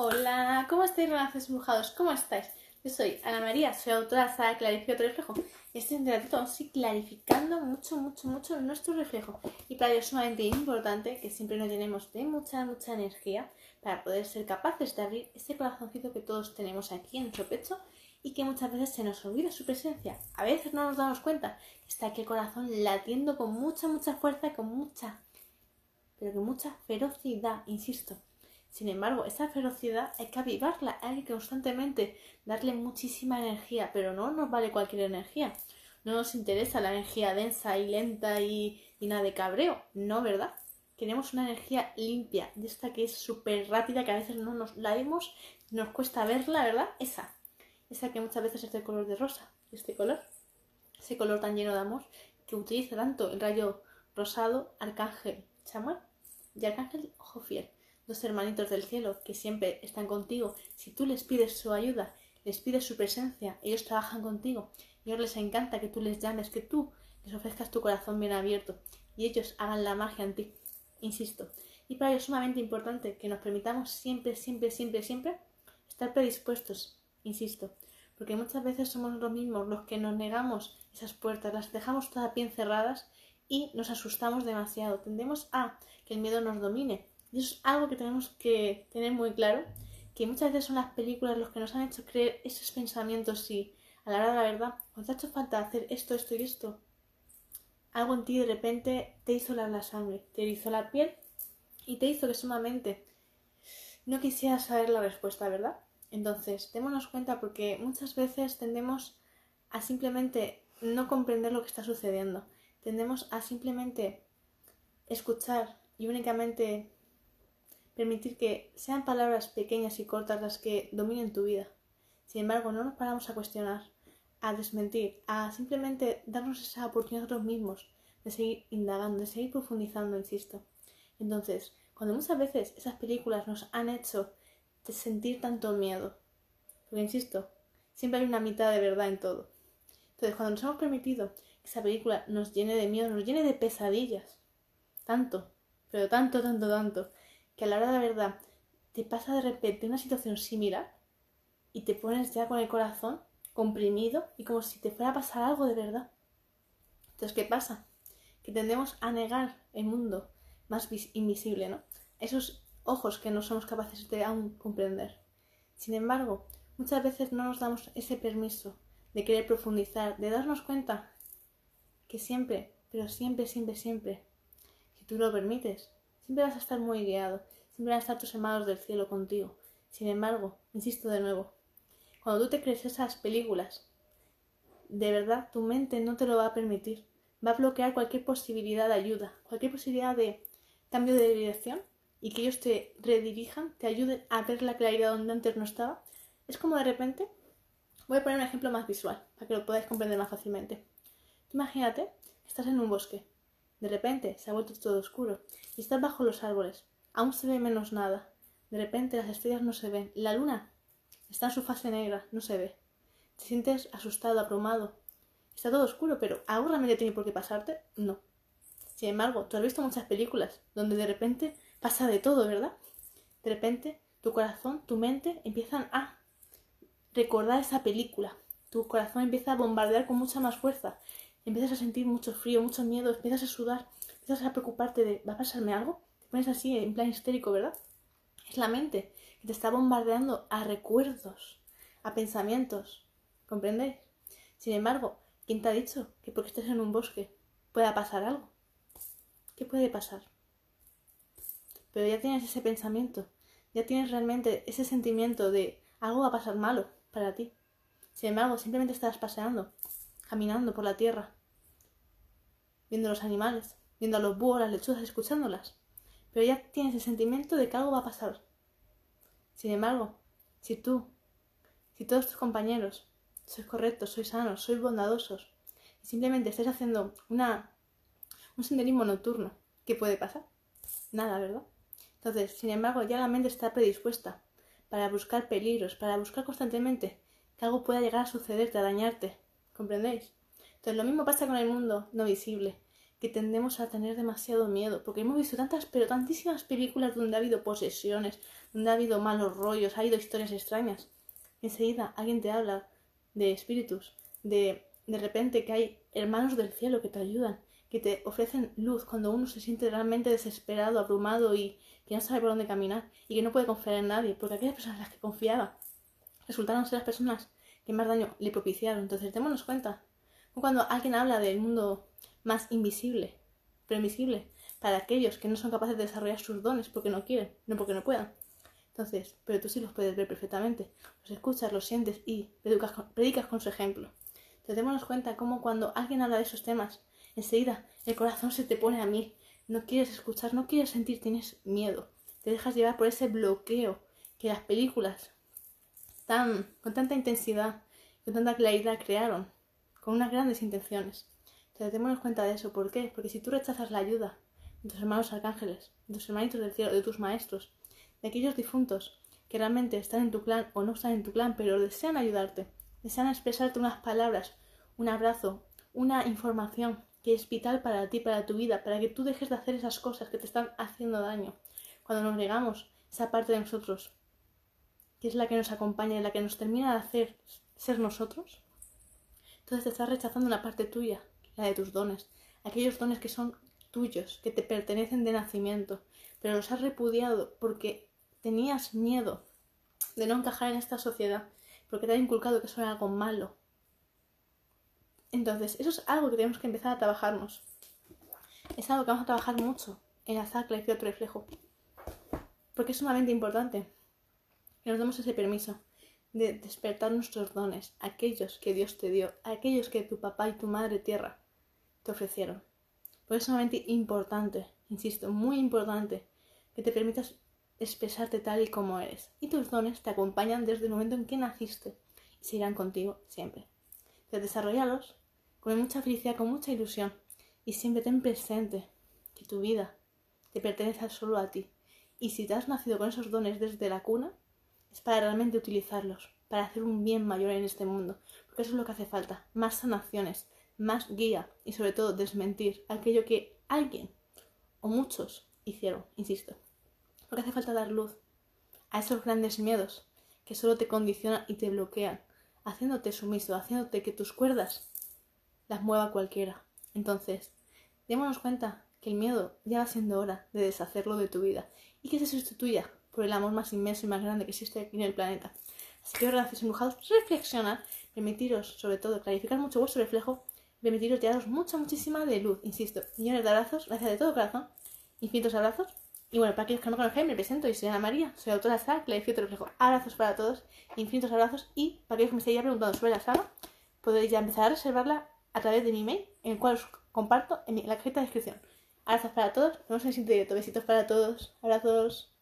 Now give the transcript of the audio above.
Hola, ¿cómo estáis, renaces embrujados? ¿Cómo estáis? Yo soy Ana María, soy autora de Clarifica tu reflejo. Y este ratito vamos a ir clarificando mucho, mucho, mucho nuestro reflejo. Y para ello es sumamente importante que siempre nos llenemos de mucha, mucha energía para poder ser capaces de abrir ese corazoncito que todos tenemos aquí en nuestro pecho y que muchas veces se nos olvida su presencia. A veces no nos damos cuenta está aquí el corazón latiendo con mucha, mucha fuerza, con mucha, pero con mucha ferocidad, insisto. Sin embargo, esa ferocidad hay que avivarla, hay que constantemente darle muchísima energía, pero no nos vale cualquier energía. No nos interesa la energía densa y lenta y, nada de cabreo, no, ¿verdad? Queremos una energía limpia, de esta que es súper rápida, que a veces no nos la vemos, nos cuesta verla, ¿verdad? Esa. Esa que muchas veces es de color de rosa, este color. Ese color tan lleno de amor que utiliza tanto el rayo rosado, arcángel chamuel y arcángel ojo fiel dos hermanitos del cielo que siempre están contigo. Si tú les pides su ayuda, les pides su presencia, ellos trabajan contigo. Y a ellos les encanta que tú les llames, que tú les ofrezcas tu corazón bien abierto y ellos hagan la magia en ti. Insisto. Y para ello es sumamente importante que nos permitamos siempre, siempre, siempre, siempre estar predispuestos. Insisto. Porque muchas veces somos los mismos los que nos negamos esas puertas, las dejamos todas bien cerradas y nos asustamos demasiado. Tendemos a que el miedo nos domine y eso es algo que tenemos que tener muy claro, que muchas veces son las películas los que nos han hecho creer esos pensamientos y a la hora de la verdad, cuando ha hecho falta hacer esto, esto y esto, algo en ti de repente te hizo la, sangre, te hizo la piel y te hizo que sumamente no quisieras saber la respuesta, ¿verdad? Entonces, démonos cuenta porque muchas veces tendemos a simplemente no comprender lo que está sucediendo. Tendemos a simplemente escuchar y únicamente permitir que sean palabras pequeñas y cortas las que dominen tu vida. Sin embargo, no nos paramos a cuestionar, a desmentir, a simplemente darnos esa oportunidad a nosotros mismos de seguir indagando, de seguir profundizando, insisto. Entonces, cuando muchas veces esas películas nos han hecho sentir tanto miedo, porque insisto, siempre hay una mitad de verdad en todo. Entonces, cuando nos hemos permitido que esa película nos llene de miedo, nos llene de pesadillas, tanto, pero tanto, tanto, tanto, que a la hora de la verdad te pasa de repente una situación similar y te pones ya con el corazón comprimido y como si te fuera a pasar algo de verdad. Entonces, ¿qué pasa? Que tendemos a negar el mundo más invisible, ¿no? Esos ojos que no somos capaces de aún comprender. Sin embargo, muchas veces no nos damos ese permiso de querer profundizar, de darnos cuenta que siempre, pero siempre, siempre, siempre, si tú lo permites, Siempre vas a estar muy guiado, siempre van a estar tus hermanos del cielo contigo. Sin embargo, insisto de nuevo, cuando tú te crees esas películas, de verdad tu mente no te lo va a permitir. Va a bloquear cualquier posibilidad de ayuda, cualquier posibilidad de cambio de dirección y que ellos te redirijan, te ayuden a ver la claridad donde antes no estaba. Es como de repente, voy a poner un ejemplo más visual para que lo podáis comprender más fácilmente. Imagínate, estás en un bosque de repente se ha vuelto todo oscuro y estás bajo los árboles. Aún se ve menos nada. De repente las estrellas no se ven. La luna está en su fase negra, no se ve. Te sientes asustado, abrumado. Está todo oscuro, pero ¿algo realmente tiene por qué pasarte? No. Sin embargo, tú has visto muchas películas donde de repente pasa de todo, ¿verdad? De repente tu corazón, tu mente empiezan a recordar esa película. Tu corazón empieza a bombardear con mucha más fuerza empiezas a sentir mucho frío, mucho miedo, empiezas a sudar, empiezas a preocuparte de ¿va a pasarme algo? Te pones así en plan histérico, ¿verdad? Es la mente que te está bombardeando a recuerdos, a pensamientos. ¿Comprendéis? Sin embargo, ¿quién te ha dicho que porque estés en un bosque pueda pasar algo? ¿Qué puede pasar? Pero ya tienes ese pensamiento, ya tienes realmente ese sentimiento de algo va a pasar malo para ti. Sin embargo, simplemente estás paseando, caminando por la tierra, viendo los animales, viendo a los búhos, las lechuzas, escuchándolas. Pero ya tienes el sentimiento de que algo va a pasar. Sin embargo, si tú, si todos tus compañeros sois correctos, sois sanos, sois bondadosos, y simplemente estáis haciendo una, un senderismo nocturno, ¿qué puede pasar? Nada, ¿verdad? Entonces, sin embargo, ya la mente está predispuesta para buscar peligros, para buscar constantemente que algo pueda llegar a sucederte, a dañarte. ¿Comprendéis? Entonces lo mismo pasa con el mundo no visible, que tendemos a tener demasiado miedo, porque hemos visto tantas, pero tantísimas películas donde ha habido posesiones, donde ha habido malos rollos, ha habido historias extrañas. Enseguida alguien te habla de espíritus, de de repente que hay hermanos del cielo que te ayudan, que te ofrecen luz cuando uno se siente realmente desesperado, abrumado y que no sabe por dónde caminar y que no puede confiar en nadie, porque aquellas personas en las que confiaba resultaron ser las personas que más daño le propiciaron. Entonces, démonos cuenta. Cuando alguien habla del mundo más invisible, pero invisible, para aquellos que no son capaces de desarrollar sus dones porque no quieren, no porque no puedan. Entonces, pero tú sí los puedes ver perfectamente. Los escuchas, los sientes y predicas con, su ejemplo. Entonces, démonos cuenta cómo cuando alguien habla de esos temas, enseguida el corazón se te pone a mí. No quieres escuchar, no quieres sentir, tienes miedo. Te dejas llevar por ese bloqueo que las películas tan, con tanta intensidad, con tanta claridad crearon, con unas grandes intenciones. Entonces démonos cuenta de eso. ¿Por qué? Porque si tú rechazas la ayuda de tus hermanos arcángeles, de tus hermanitos del cielo, de tus maestros, de aquellos difuntos que realmente están en tu clan o no están en tu clan, pero desean ayudarte, desean expresarte unas palabras, un abrazo, una información que es vital para ti, para tu vida, para que tú dejes de hacer esas cosas que te están haciendo daño. Cuando nos negamos esa parte de nosotros, que es la que nos acompaña y la que nos termina de hacer ser nosotros, entonces te estás rechazando una parte tuya, la de tus dones, aquellos dones que son tuyos, que te pertenecen de nacimiento, pero los has repudiado porque tenías miedo de no encajar en esta sociedad, porque te ha inculcado que eso era algo malo. Entonces, eso es algo que tenemos que empezar a trabajarnos. Es algo que vamos a trabajar mucho en la y otro reflejo. Porque es sumamente importante que nos demos ese permiso de despertar nuestros dones, aquellos que Dios te dio, aquellos que tu papá y tu madre tierra te ofrecieron. Por eso es sumamente importante, insisto, muy importante, que te permitas expresarte tal y como eres. Y tus dones te acompañan desde el momento en que naciste y seguirán contigo siempre. De desarrollarlos con mucha felicidad, con mucha ilusión. Y siempre ten presente que tu vida te pertenece solo a ti. Y si te has nacido con esos dones desde la cuna, es para realmente utilizarlos, para hacer un bien mayor en este mundo. Porque eso es lo que hace falta. Más sanaciones, más guía y sobre todo desmentir aquello que alguien o muchos hicieron, insisto. Porque hace falta dar luz a esos grandes miedos que solo te condicionan y te bloquean, haciéndote sumiso, haciéndote que tus cuerdas las mueva cualquiera. Entonces, démonos cuenta que el miedo ya va siendo hora de deshacerlo de tu vida y que se sustituya por el amor más inmenso y más grande que existe aquí en el planeta. Así que ahora, embrujados, reflexionar, permitiros, sobre todo, clarificar mucho vuestro reflejo, permitiros daros mucha, muchísima de luz, insisto. Millones de abrazos, gracias de todo corazón, infinitos abrazos. Y bueno, para aquellos que no conocen, me presento, y soy Ana María, soy autora de la saga Clarifico Reflejo. Abrazos para todos, infinitos abrazos. Y para aquellos que me estéis ya preguntando sobre la saga, podéis ya empezar a reservarla a través de mi email, en el cual os comparto en la cajita de descripción. Abrazos para todos, nos vemos en el siguiente directo. Besitos para todos, abrazos.